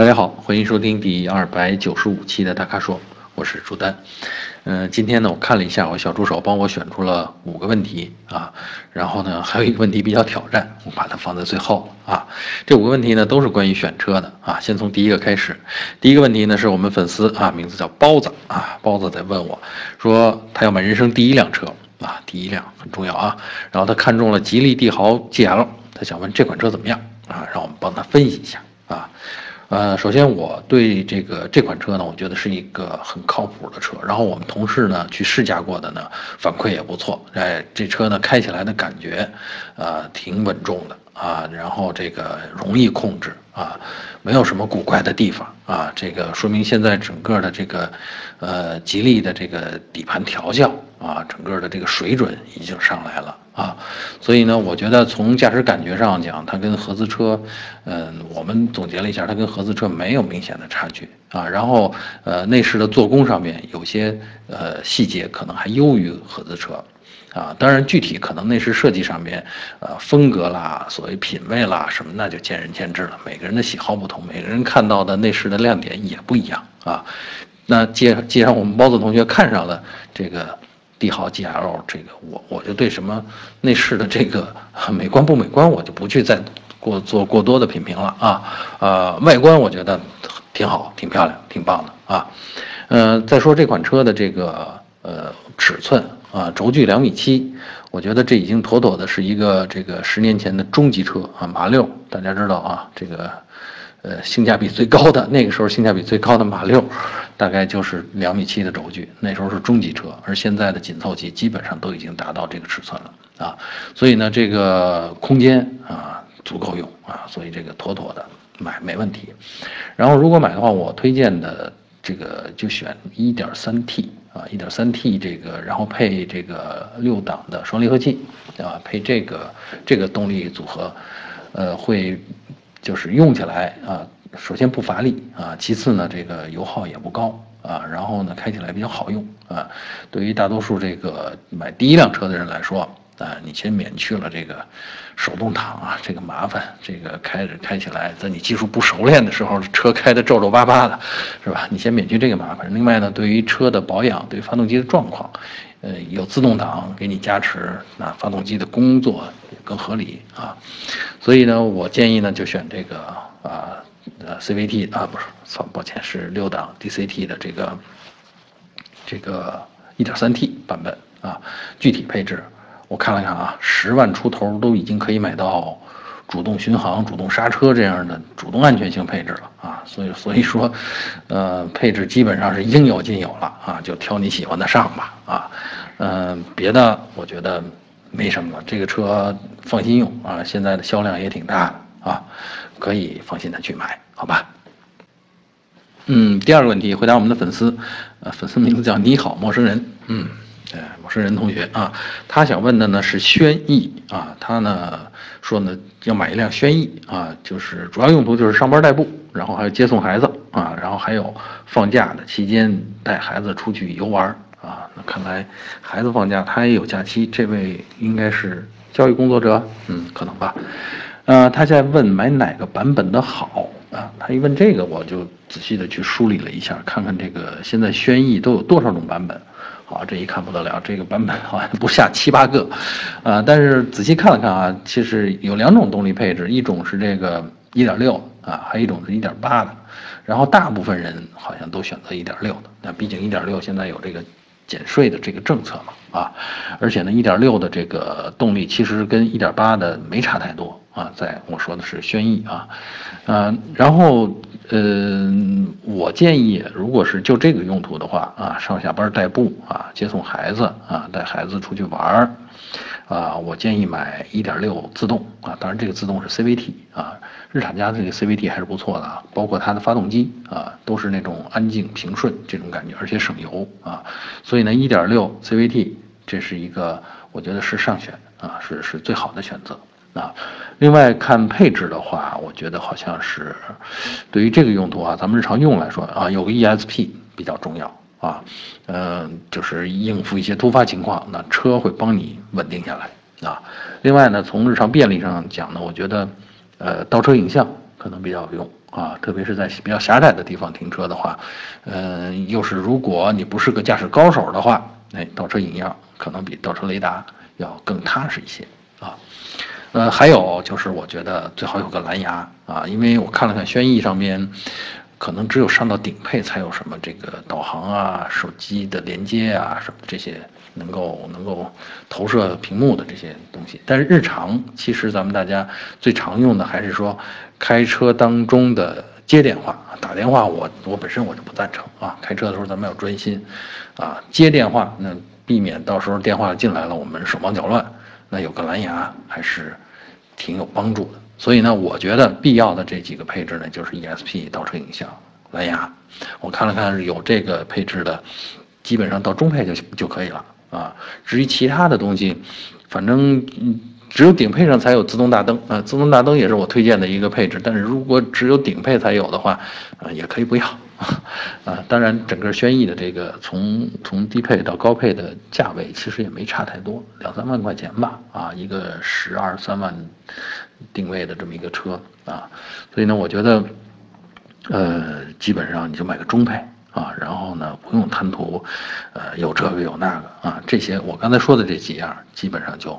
大家好，欢迎收听第二百九十五期的大咖说，我是朱丹。嗯，今天呢，我看了一下，我小助手帮我选出了五个问题啊，然后呢，还有一个问题比较挑战，我把它放在最后啊。这五个问题呢，都是关于选车的啊。先从第一个开始，第一个问题呢，是我们粉丝啊，名字叫包子啊，包子在问我，说他要买人生第一辆车啊，第一辆很重要啊。然后他看中了吉利帝豪 GL，他想问这款车怎么样啊？让我们帮他分析一下啊。呃，首先我对这个这款车呢，我觉得是一个很靠谱的车。然后我们同事呢去试驾过的呢，反馈也不错。哎，这车呢开起来的感觉，呃，挺稳重的啊。然后这个容易控制啊，没有什么古怪的地方啊。这个说明现在整个的这个，呃，吉利的这个底盘调教啊，整个的这个水准已经上来了。啊，所以呢，我觉得从驾驶感觉上讲，它跟合资车，嗯，我们总结了一下，它跟合资车没有明显的差距啊。然后，呃，内饰的做工上面有些呃细节可能还优于合资车，啊，当然具体可能内饰设计上面，呃，风格啦，所谓品味啦什么，那就见仁见智了。每个人的喜好不同，每个人看到的内饰的亮点也不一样啊。那既既然我们包子同学看上了这个。帝豪 GL 这个我我就对什么内饰的这个美观不美观我就不去再过做过多的品评了啊，呃外观我觉得挺好挺漂亮挺棒的啊，呃再说这款车的这个呃尺寸啊轴距两米七，我觉得这已经妥妥的是一个这个十年前的中级车啊马六大家知道啊这个。呃，性价比最高的那个时候，性价比最高的马六，大概就是两米七的轴距，那时候是中级车，而现在的紧凑级基本上都已经达到这个尺寸了啊，所以呢，这个空间啊足够用啊，所以这个妥妥的买没问题。然后如果买的话，我推荐的这个就选一点三 T 啊一点三 T 这个，然后配这个六档的双离合器啊，配这个这个动力组合，呃会。就是用起来啊，首先不乏力啊，其次呢，这个油耗也不高啊，然后呢，开起来比较好用啊。对于大多数这个买第一辆车的人来说啊，你先免去了这个手动挡啊这个麻烦，这个开着开起来，在你技术不熟练的时候，车开的皱皱巴巴的，是吧？你先免去这个麻烦。另外呢，对于车的保养，对发动机的状况。呃，有自动挡给你加持，那发动机的工作更合理啊。所以呢，我建议呢就选这个啊，呃，CVT 啊，不是，操，抱歉，是六档 DCT 的这个这个 1.3T 版本啊。具体配置我看了看啊，十万出头都已经可以买到主动巡航、主动刹车这样的主动安全性配置了啊。所以，所以说，呃，配置基本上是应有尽有了啊，就挑你喜欢的上吧啊。嗯，别的我觉得没什么，这个车放心用啊，现在的销量也挺大的啊，可以放心的去买，好吧？嗯，第二个问题回答我们的粉丝，呃，粉丝名字叫你好陌生人，嗯，哎，我是任同学啊，他想问的呢是轩逸啊，他呢说呢要买一辆轩逸啊，就是主要用途就是上班代步，然后还有接送孩子啊，然后还有放假的期间带孩子出去游玩。啊，那看来孩子放假，他也有假期。这位应该是教育工作者，嗯，可能吧。呃，他在问买哪个版本的好啊？他一问这个，我就仔细的去梳理了一下，看看这个现在轩逸都有多少种版本。好，这一看不得了，这个版本好像不下七八个。啊，但是仔细看了看啊，其实有两种动力配置，一种是这个1.6啊，还有一种是1.8的。然后大部分人好像都选择1.6的，那毕竟1.6现在有这个。减税的这个政策嘛，啊，而且呢，一点六的这个动力其实跟一点八的没差太多啊。在我说的是轩逸啊，嗯，然后呃，我建议，如果是就这个用途的话啊，上下班代步啊，接送孩子啊，带孩子出去玩儿啊，我建议买一点六自动啊，当然这个自动是 CVT 啊。日产家这个 CVT 还是不错的啊，包括它的发动机啊，都是那种安静平顺这种感觉，而且省油啊，所以呢，1.6 CVT 这是一个我觉得是上选啊，是是最好的选择啊。另外看配置的话，我觉得好像是对于这个用途啊，咱们日常用来说啊，有个 ESP 比较重要啊，嗯，就是应付一些突发情况，那车会帮你稳定下来啊。另外呢，从日常便利上讲呢，我觉得。呃，倒车影像可能比较有用啊，特别是在比较狭窄的地方停车的话，嗯，又是如果你不是个驾驶高手的话，哎，倒车影像可能比倒车雷达要更踏实一些啊。呃，还有就是我觉得最好有个蓝牙啊，因为我看了看轩逸上面。可能只有上到顶配才有什么这个导航啊、手机的连接啊什么这些能够能够投射屏幕的这些东西。但是日常其实咱们大家最常用的还是说开车当中的接电话、打电话。我我本身我就不赞成啊，开车的时候咱们要专心啊，接电话那避免到时候电话进来了我们手忙脚乱。那有个蓝牙还是挺有帮助的。所以呢，我觉得必要的这几个配置呢，就是 ESP 倒车影像、蓝牙。我看了看，有这个配置的，基本上到中配就就可以了啊。至于其他的东西，反正只有顶配上才有自动大灯啊。自动大灯也是我推荐的一个配置，但是如果只有顶配才有的话，啊，也可以不要 啊。当然，整个轩逸的这个从从低配到高配的价位其实也没差太多，两三万块钱吧啊，一个十二三万。定位的这么一个车啊，所以呢，我觉得，呃，基本上你就买个中配啊，然后呢，不用贪图，呃，有这个有那个啊，这些我刚才说的这几样基本上就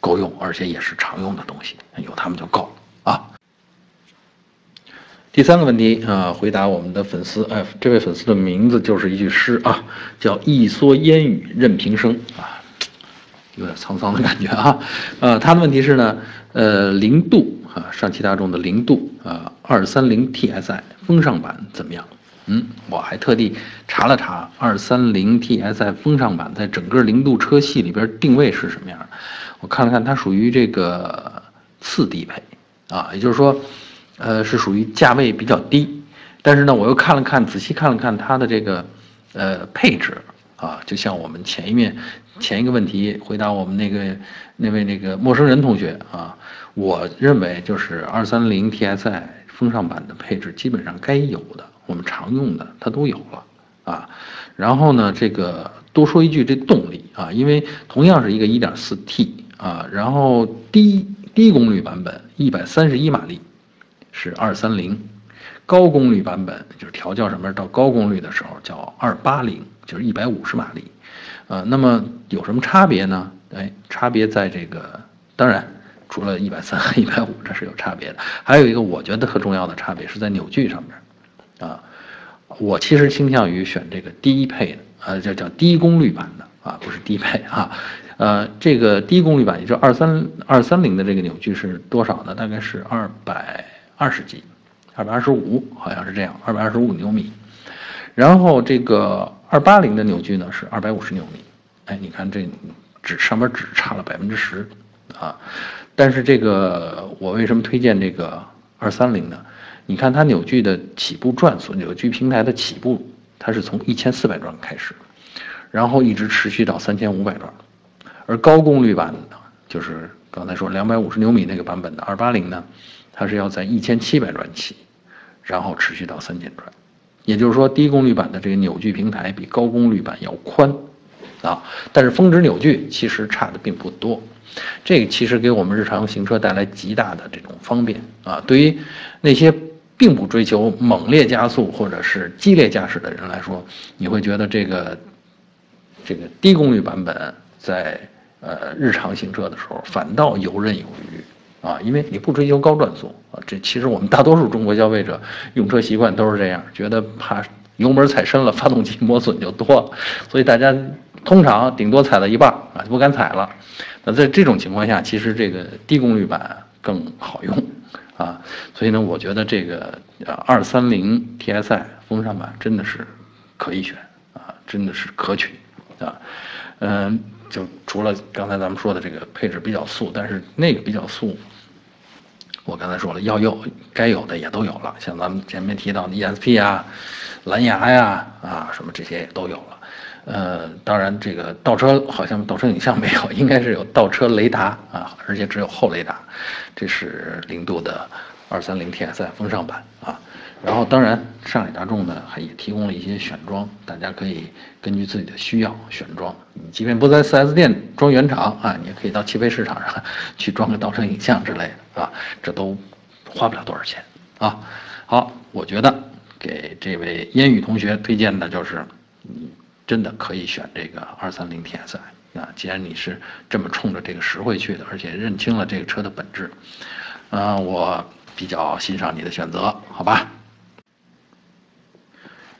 够用，而且也是常用的东西，有它们就够啊。第三个问题啊，回答我们的粉丝，哎，这位粉丝的名字就是一句诗啊，叫一蓑烟雨任平生啊，有点沧桑的感觉啊，呃，他的问题是呢。呃，零度啊，上汽大众的零度啊，二三零 TSI 风尚版怎么样？嗯，我还特地查了查二三零 TSI 风尚版在整个零度车系里边定位是什么样的。我看了看，它属于这个次低配啊，也就是说，呃，是属于价位比较低。但是呢，我又看了看，仔细看了看它的这个呃配置啊，就像我们前一面前一个问题回答我们那个那位那个陌生人同学啊。我认为就是二三零 TSI 风尚版的配置，基本上该有的，我们常用的它都有了啊。然后呢，这个多说一句，这动力啊，因为同样是一个 1.4T 啊，然后低低功率版本131马力是230，高功率版本就是调教什么到高功率的时候叫280，就是150马力，呃，那么有什么差别呢？哎，差别在这个，当然。除了一百三和一百五，这是有差别的。还有一个我觉得特重要的差别是在扭矩上面，啊，我其实倾向于选这个低配的，呃，叫叫低功率版的啊，不是低配啊，呃，这个低功率版也就二三二三零的这个扭矩是多少呢？大概是二百二十几，二百二十五，好像是这样，二百二十五牛米。然后这个二八零的扭矩呢是二百五十牛米，哎，你看这只上面只差了百分之十，啊。但是这个我为什么推荐这个二三零呢？你看它扭矩的起步转速，扭矩平台的起步，它是从一千四百转开始，然后一直持续到三千五百转。而高功率版的，就是刚才说两百五十牛米那个版本的二八零呢，它是要在一千七百转起，然后持续到三千转。也就是说，低功率版的这个扭矩平台比高功率版要宽，啊，但是峰值扭矩其实差的并不多。这个其实给我们日常行车带来极大的这种方便啊！对于那些并不追求猛烈加速或者是激烈驾驶的人来说，你会觉得这个这个低功率版本在呃日常行车的时候反倒游刃有余啊！因为你不追求高转速啊，这其实我们大多数中国消费者用车习惯都是这样，觉得怕油门踩深了，发动机磨损就多，所以大家通常顶多踩到一半啊就不敢踩了。那在这种情况下，其实这个低功率版更好用，啊，所以呢，我觉得这个呃二三零 TSI 风尚版真的是可以选啊，真的是可取啊，嗯，就除了刚才咱们说的这个配置比较素，但是那个比较素，我刚才说了要有该有的也都有了，像咱们前面提到的 ESP 啊、蓝牙呀啊什么这些也都有了。呃，当然，这个倒车好像倒车影像没有，应该是有倒车雷达啊，而且只有后雷达。这是零度的二三零 TSI 风尚版啊。然后，当然，上海大众呢还也提供了一些选装，大家可以根据自己的需要选装。你即便不在 4S 店装原厂啊，你也可以到汽配市场上去装个倒车影像之类的啊，这都花不了多少钱啊。好，我觉得给这位烟雨同学推荐的就是，你真的可以选这个二三零 TSI 啊。既然你是这么冲着这个实惠去的，而且认清了这个车的本质，啊，我比较欣赏你的选择，好吧？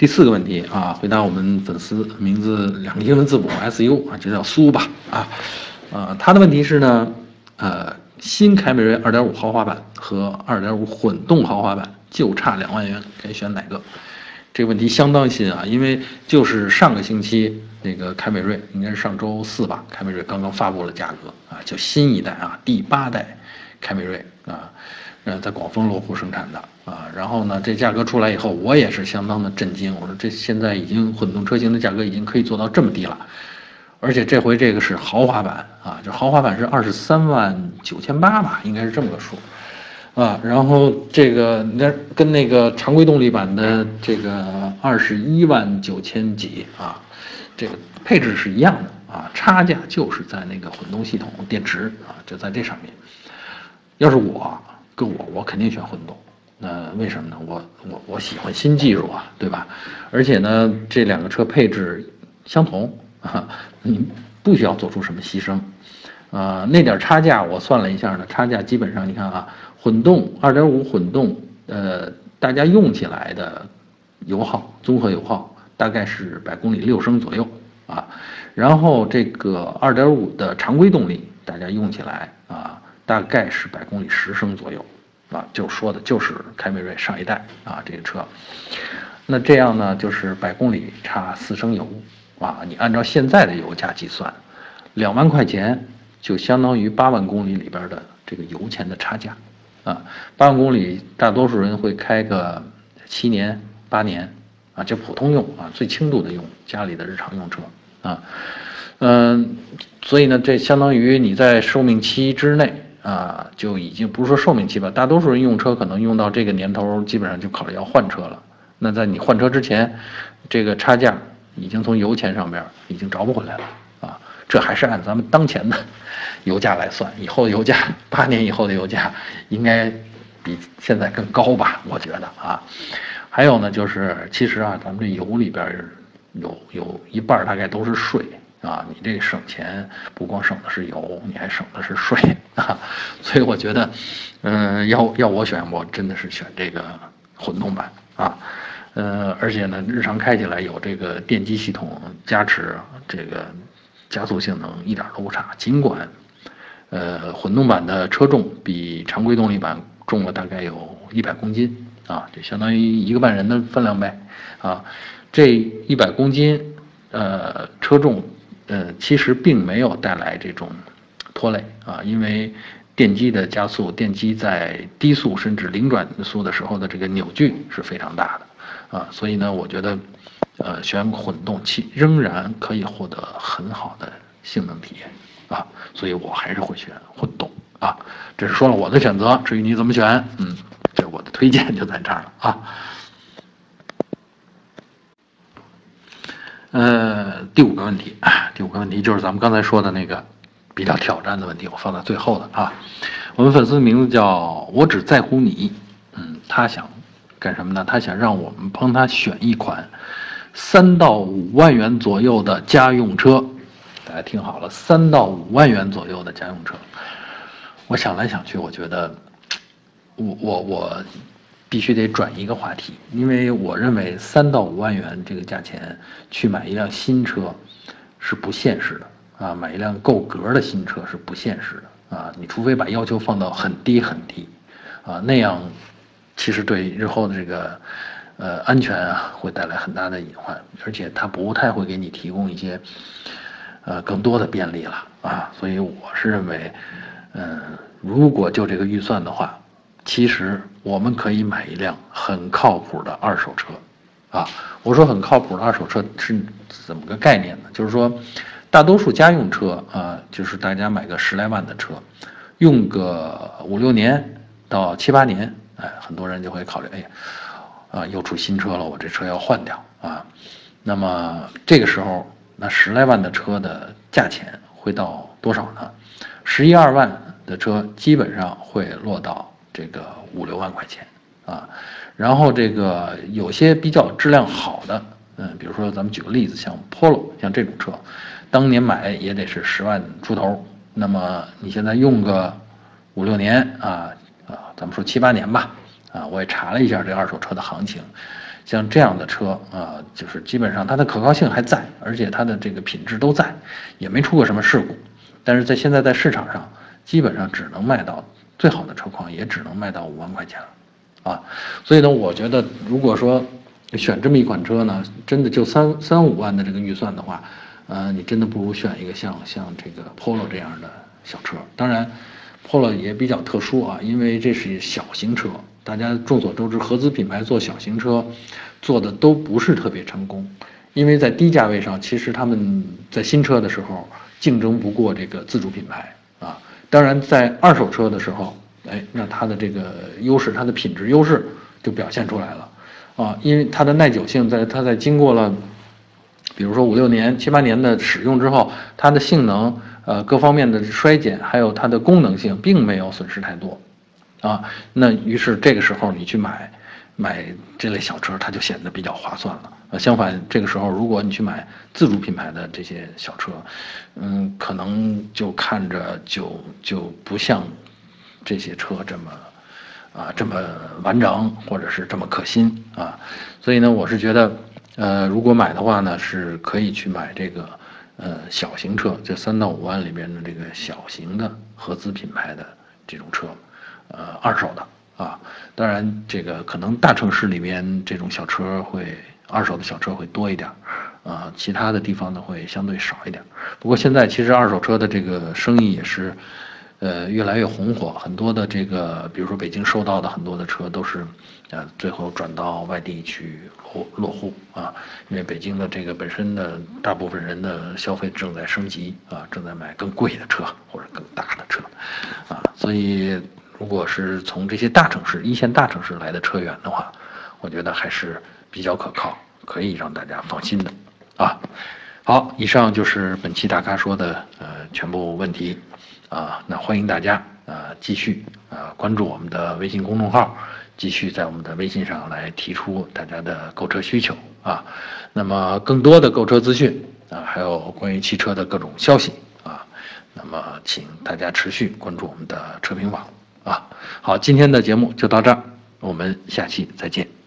第四个问题啊，回答我们粉丝名字两个英文字母 S U 啊，就叫苏吧啊，呃，他的问题是呢，呃，新凯美瑞2.5豪华版和2.5混动豪华版就差两万元，该选哪个？这个问题相当新啊，因为就是上个星期那个凯美瑞，应该是上周四吧，凯美瑞刚刚发布了价格啊，就新一代啊，第八代凯美瑞啊。呃，在广丰落户生产的啊，然后呢，这价格出来以后，我也是相当的震惊。我说这现在已经混动车型的价格已经可以做到这么低了，而且这回这个是豪华版啊，就豪华版是二十三万九千八吧，应该是这么个数啊。然后这个那跟那个常规动力版的这个二十一万九千几啊，这个配置是一样的啊，差价就是在那个混动系统电池啊，就在这上面。要是我。跟我，我肯定选混动。那为什么呢？我我我喜欢新技术啊，对吧？而且呢，这两个车配置相同啊，你不需要做出什么牺牲。啊，那点差价我算了一下呢，差价基本上你看啊，混动2.5混动，呃，大家用起来的油耗综合油耗大概是百公里六升左右啊。然后这个2.5的常规动力，大家用起来啊。大概是百公里十升左右，啊，就说的就是凯美瑞上一代啊这个车，那这样呢就是百公里差四升油，啊，你按照现在的油价计算，两万块钱就相当于八万公里里边的这个油钱的差价，啊，八万公里大多数人会开个七年八年，啊，就普通用啊最轻度的用家里的日常用车啊，嗯，所以呢这相当于你在寿命期之内。啊，就已经不是说寿命期吧，大多数人用车可能用到这个年头，基本上就考虑要换车了。那在你换车之前，这个差价已经从油钱上边已经找不回来了啊。这还是按咱们当前的油价来算，以后油价八年以后的油价应该比现在更高吧？我觉得啊。还有呢，就是其实啊，咱们这油里边有有一半大概都是税。啊，你这省钱不光省的是油，你还省的是税啊，所以我觉得，嗯，要要我选，我真的是选这个混动版啊，呃，而且呢，日常开起来有这个电机系统加持，这个加速性能一点都不差。尽管，呃，混动版的车重比常规动力版重了大概有一百公斤啊，就相当于一个半人的分量呗啊，这一百公斤，呃，车重。呃，其实并没有带来这种拖累啊，因为电机的加速，电机在低速甚至零转速的时候的这个扭矩是非常大的啊，所以呢，我觉得，呃，选混动器仍然可以获得很好的性能体验啊，所以我还是会选混动啊，这是说了我的选择，至于你怎么选，嗯，这我的推荐就在这儿了啊。呃，第五个问题，第五个问题就是咱们刚才说的那个比较挑战的问题，我放在最后的啊。我们粉丝的名字叫我只在乎你，嗯，他想干什么呢？他想让我们帮他选一款三到五万元左右的家用车。大家听好了，三到五万元左右的家用车。我想来想去，我觉得，我我我。必须得转一个话题，因为我认为三到五万元这个价钱去买一辆新车是不现实的啊，买一辆够格的新车是不现实的啊，你除非把要求放到很低很低啊，那样其实对日后的这个呃安全啊会带来很大的隐患，而且它不太会给你提供一些呃更多的便利了啊，所以我是认为，嗯，如果就这个预算的话。其实我们可以买一辆很靠谱的二手车，啊，我说很靠谱的二手车是怎么个概念呢？就是说，大多数家用车啊，就是大家买个十来万的车，用个五六年到七八年，哎，很多人就会考虑，哎，啊，又出新车了，我这车要换掉啊。那么这个时候，那十来万的车的价钱会到多少呢？十一二万的车基本上会落到。这个五六万块钱啊。然后这个有些比较质量好的，嗯，比如说咱们举个例子，像 Polo，像这种车，当年买也得是十万出头，那么你现在用个五六年啊啊，咱们说七八年吧，啊，我也查了一下这二手车的行情，像这样的车啊，就是基本上它的可靠性还在，而且它的这个品质都在，也没出过什么事故，但是在现在在市场上，基本上只能卖到最好的车况，也只能卖到五万块钱了。啊，所以呢，我觉得如果说选这么一款车呢，真的就三三五万的这个预算的话，呃，你真的不如选一个像像这个 Polo 这样的小车。当然，Polo 也比较特殊啊，因为这是小型车，大家众所周知，合资品牌做小型车做的都不是特别成功，因为在低价位上，其实他们在新车的时候竞争不过这个自主品牌。当然，在二手车的时候。哎，那它的这个优势，它的品质优势就表现出来了，啊，因为它的耐久性，在它在经过了，比如说五六年、七八年的使用之后，它的性能，呃，各方面的衰减，还有它的功能性，并没有损失太多，啊，那于是这个时候你去买，买这类小车，它就显得比较划算了。呃，相反，这个时候如果你去买自主品牌的这些小车，嗯，可能就看着就就不像。这些车这么，啊，这么完整，或者是这么可心啊，所以呢，我是觉得，呃，如果买的话呢，是可以去买这个，呃，小型车，这三到五万里边的这个小型的合资品牌的这种车，呃，二手的啊，当然这个可能大城市里边这种小车会二手的小车会多一点，啊，其他的地方呢会相对少一点。不过现在其实二手车的这个生意也是。呃，越来越红火，很多的这个，比如说北京收到的很多的车都是，呃，最后转到外地去落落户啊，因为北京的这个本身的大部分人的消费正在升级啊，正在买更贵的车或者更大的车，啊，所以如果是从这些大城市、一线大城市来的车源的话，我觉得还是比较可靠，可以让大家放心的，啊，好，以上就是本期大咖说的呃全部问题。啊，那欢迎大家啊继续啊关注我们的微信公众号，继续在我们的微信上来提出大家的购车需求啊。那么更多的购车资讯啊，还有关于汽车的各种消息啊，那么请大家持续关注我们的车评网啊。好，今天的节目就到这儿，我们下期再见。